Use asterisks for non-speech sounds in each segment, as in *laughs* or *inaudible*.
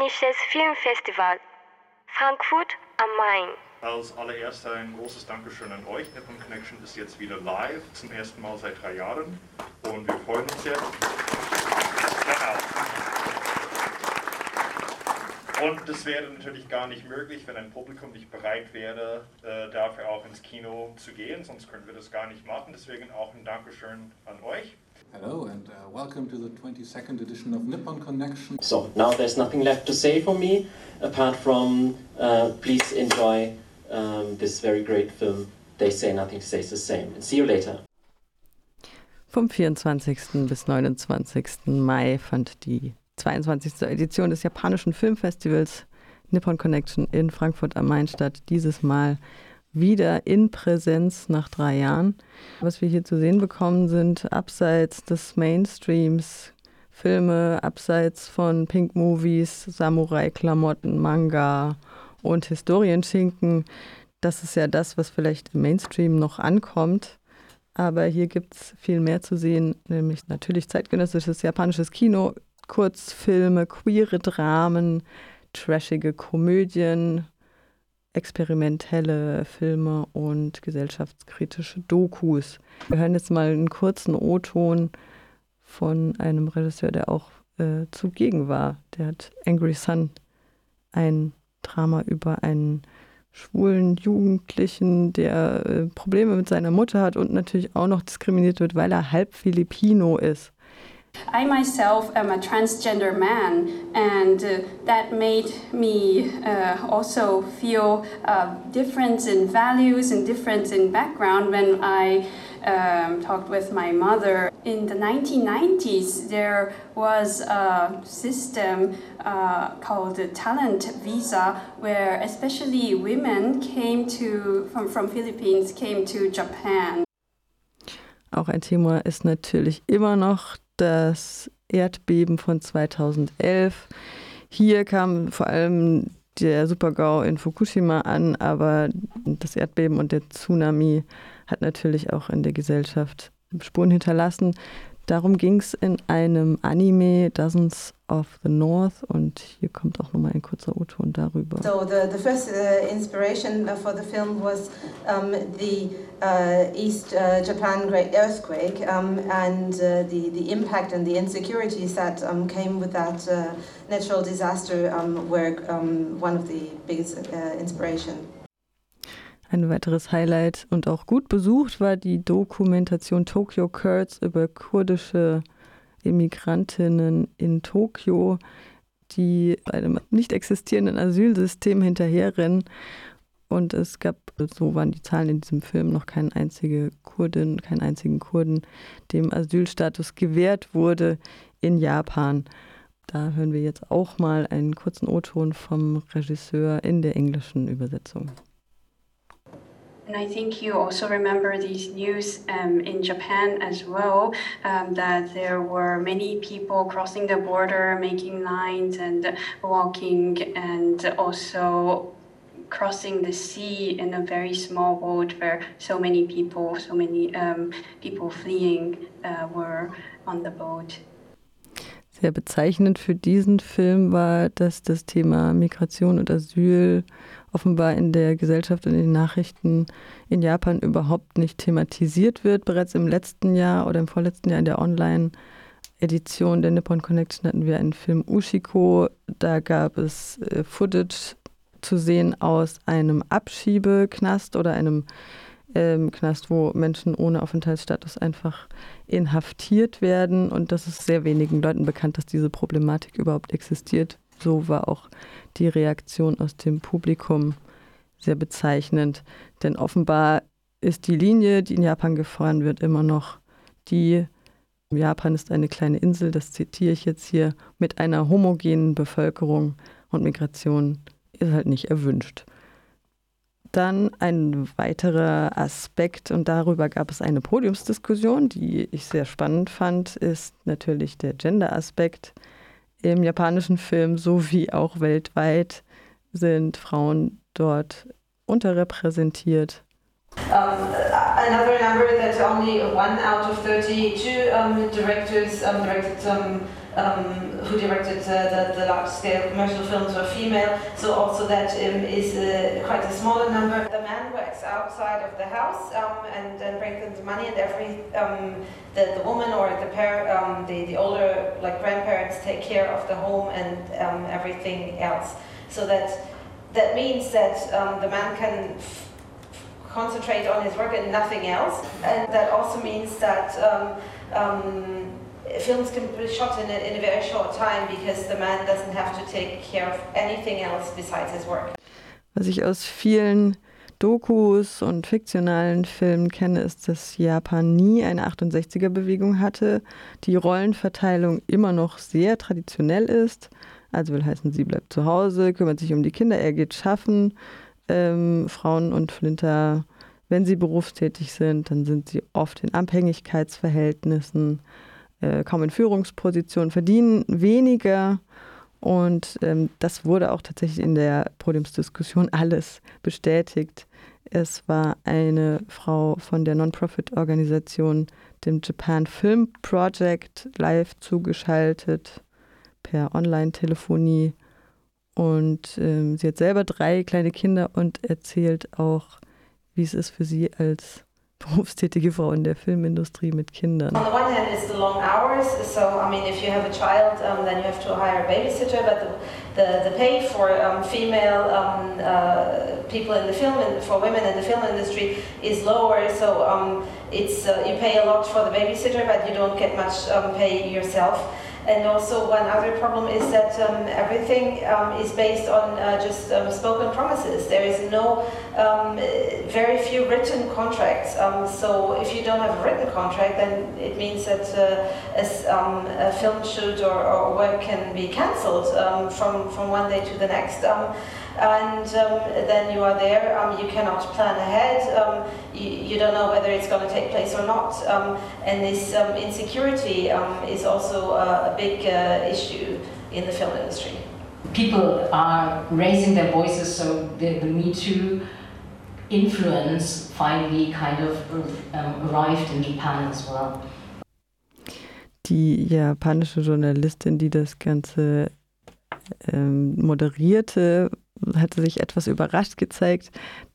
Japanisches Filmfestival, Frankfurt am Main. Als allererster ein großes Dankeschön an euch. Nippon Connection ist jetzt wieder live, zum ersten Mal seit drei Jahren. Und wir freuen uns jetzt. Genau. Und das wäre natürlich gar nicht möglich, wenn ein Publikum nicht bereit wäre, äh, dafür auch ins Kino zu gehen. Sonst können wir das gar nicht machen. Deswegen auch ein Dankeschön an euch. Hello and uh, welcome to the 22nd edition of Nippon Connection. So now there's nothing left to say for me apart from uh, please enjoy um, this very great film. They say nothing stays the same. And see you later. Vom 24. bis 29. Mai fand die 22. Edition des japanischen Filmfestivals Nippon Connection in Frankfurt am Main statt. Dieses Mal wieder in Präsenz nach drei Jahren. Was wir hier zu sehen bekommen, sind abseits des Mainstreams Filme, abseits von Pink Movies, Samurai-Klamotten, Manga und Historienschinken. Das ist ja das, was vielleicht im Mainstream noch ankommt. Aber hier gibt es viel mehr zu sehen, nämlich natürlich zeitgenössisches japanisches Kino, Kurzfilme, queere Dramen, trashige Komödien, experimentelle Filme und gesellschaftskritische Dokus. Wir hören jetzt mal einen kurzen O-Ton von einem Regisseur, der auch äh, zugegen war. Der hat Angry Sun, ein Drama über einen schwulen Jugendlichen, der äh, Probleme mit seiner Mutter hat und natürlich auch noch diskriminiert wird, weil er halb Filipino ist. I myself am a transgender man, and uh, that made me uh, also feel a difference in values and difference in background when I um, talked with my mother. In the 1990s, there was a system uh, called the talent visa, where especially women came to from, from Philippines came to Japan. Auch ein Thema ist natürlich immer noch das Erdbeben von 2011. Hier kam vor allem der Supergau in Fukushima an, aber das Erdbeben und der Tsunami hat natürlich auch in der Gesellschaft Spuren hinterlassen. Darum ging es in einem Anime Dozens of the North und hier kommt auch nochmal ein kurzer O-Ton darüber. So the, the first uh, inspiration uh, for the film was um, the uh, East uh, Japan Great Earthquake um, and uh, the, the impact and the insecurities that um, came with that uh, natural disaster were one of the biggest inspiration. Ein weiteres Highlight und auch gut besucht war die Dokumentation Tokyo Kurds über kurdische Immigrantinnen in Tokio, die einem nicht existierenden Asylsystem hinterherrennen. Und es gab, so waren die Zahlen in diesem Film, noch keine einzige Kurdin, keinen einzigen Kurden, dem Asylstatus gewährt wurde in Japan. Da hören wir jetzt auch mal einen kurzen O-Ton vom Regisseur in der englischen Übersetzung. And I think you also remember these news um, in Japan as well um, that there were many people crossing the border, making lines and walking, and also crossing the sea in a very small boat where so many people, so many um, people fleeing uh, were on the boat. Sehr bezeichnend für diesen Film war, dass das Thema Migration und Asyl offenbar in der Gesellschaft und in den Nachrichten in Japan überhaupt nicht thematisiert wird. Bereits im letzten Jahr oder im vorletzten Jahr in der Online-Edition der Nippon Connection hatten wir einen Film Ushiko. Da gab es äh, Footage zu sehen aus einem Abschiebeknast oder einem ähm, Knast, wo Menschen ohne Aufenthaltsstatus einfach inhaftiert werden. Und das ist sehr wenigen Leuten bekannt, dass diese Problematik überhaupt existiert. So war auch die Reaktion aus dem Publikum sehr bezeichnend. Denn offenbar ist die Linie, die in Japan gefahren wird, immer noch die, Japan ist eine kleine Insel, das zitiere ich jetzt hier, mit einer homogenen Bevölkerung und Migration ist halt nicht erwünscht. Dann ein weiterer Aspekt, und darüber gab es eine Podiumsdiskussion, die ich sehr spannend fand, ist natürlich der Gender-Aspekt im japanischen Film sowie auch weltweit sind Frauen dort unterrepräsentiert. Um, another number that only one out of 32 um, directors um, directed um, um, who directed uh, the, the large-scale commercial films were female, so also that um, is uh, quite a smaller number. The man works outside of the house um, and, and brings in the money, and every um, the, the woman or the pair, um, the, the older like grandparents take care of the home and um, everything else. So that that means that the man can concentrate on his work and nothing else, and that also means that films can be shot in a, in a very short time because the man doesn't have to take care of anything else besides his work. Was ich aus vielen Dokus und fiktionalen Filmen kenne, ist, dass Japan nie eine 68er-Bewegung hatte, die Rollenverteilung immer noch sehr traditionell ist. Also will heißen, sie bleibt zu Hause, kümmert sich um die Kinder, er geht schaffen. Ähm, Frauen und Flinter, wenn sie berufstätig sind, dann sind sie oft in Abhängigkeitsverhältnissen äh, kaum in Führungspositionen, verdienen weniger. Und ähm, das wurde auch tatsächlich in der Podiumsdiskussion *laughs* alles bestätigt. Es war eine Frau von der Non-Profit-Organisation, dem Japan Film Project, live zugeschaltet per Online-Telefonie. Und ähm, sie hat selber drei kleine Kinder und erzählt auch, wie es ist für sie als berufstätige Frau in der Filmindustrie mit Kindern. On the one hand, it's the long hours. So, I mean, if you have a child, um, then you have to hire a babysitter. But the, the, the pay for um, female um, uh, people in the film, for women in the film industry, is lower. So, um, it's uh, you pay a lot for the babysitter, but you don't get much um, pay yourself. And also one other problem is that um, everything um, is based on uh, just um, spoken promises. There is no, um, very few written contracts. Um, so if you don't have a written contract, then it means that uh, um, a film shoot or, or, work can be cancelled from, from one day to the next and um, then you are there. Um, you cannot plan ahead. Um, you, you, don't know whether it's going to take place or not. Um, and this um, insecurity um, is also uh, a big uh, issue in the film industry. People are raising their voices, so the, the Me Too influence finally kind of arrived in Japan as well. Die japanische Journalistin, die das Ganze ähm, moderierte, hatte sich etwas überrascht gezeigt,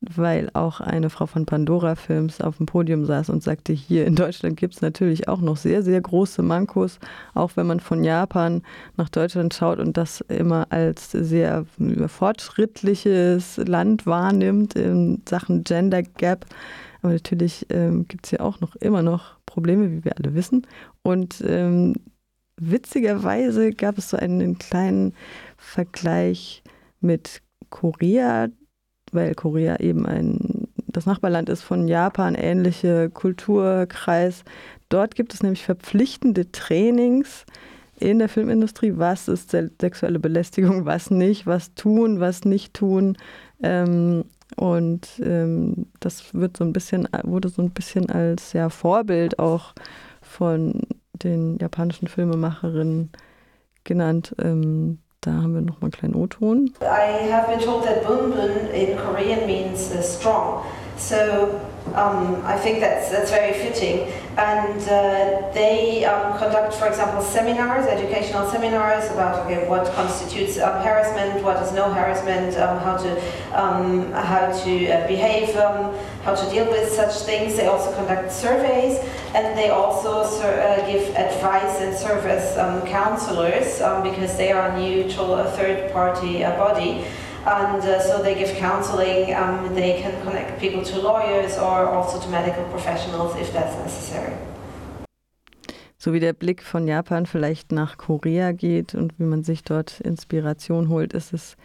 weil auch eine Frau von Pandora Films auf dem Podium saß und sagte, hier in Deutschland gibt es natürlich auch noch sehr, sehr große Mankos, auch wenn man von Japan nach Deutschland schaut und das immer als sehr fortschrittliches Land wahrnimmt in Sachen Gender Gap. Aber natürlich ähm, gibt es ja auch noch immer noch Probleme, wie wir alle wissen. Und ähm, witzigerweise gab es so einen kleinen Vergleich mit Korea, weil Korea eben ein das Nachbarland ist von Japan, ähnliche Kulturkreis. Dort gibt es nämlich verpflichtende Trainings in der Filmindustrie, was ist sexuelle Belästigung, was nicht, was tun, was nicht tun. Ähm, und ähm, das wird so ein bisschen, wurde so ein bisschen als ja, Vorbild auch von den japanischen Filmemacherinnen genannt. Ähm, Da haben wir noch mal einen kleinen O-Ton. I have been told that bunbun in Korean means uh, strong. So um, I think that's, that's very fitting. And uh, they um, conduct, for example, seminars, educational seminars about okay, what constitutes um, harassment, what is no harassment, um, how to, um, how to uh, behave, um, how to deal with such things. They also conduct surveys and they also uh, give advice and serve as counselors because they are neutral, a third party body. And uh, so they give counseling, um, they can connect people to lawyers or also to medical professionals if that's necessary. So wie der Blick von Japan vielleicht nach Korea geht und wie man sich dort Inspiration holt, ist es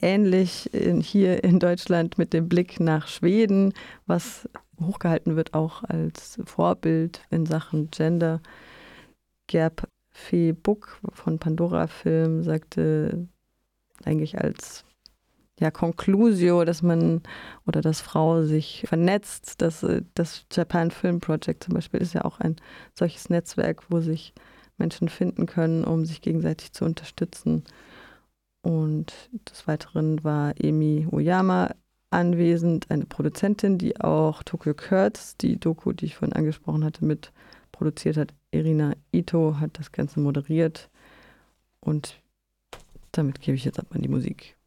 ähnlich in, hier in Deutschland mit dem Blick nach Schweden, was hochgehalten wird auch als Vorbild in Sachen Gender. Gerb Fee Buck von Pandora Film sagte eigentlich als ja, Conclusio, dass man oder dass Frau sich vernetzt. Das, äh, das Japan Film Project zum Beispiel ist ja auch ein solches Netzwerk, wo sich Menschen finden können, um sich gegenseitig zu unterstützen. Und des Weiteren war Emi Oyama anwesend eine Produzentin, die auch Tokyo Kurtz, die Doku, die ich vorhin angesprochen hatte, mit produziert hat. Irina Ito hat das Ganze moderiert und damit gebe ich jetzt ab an die Musik.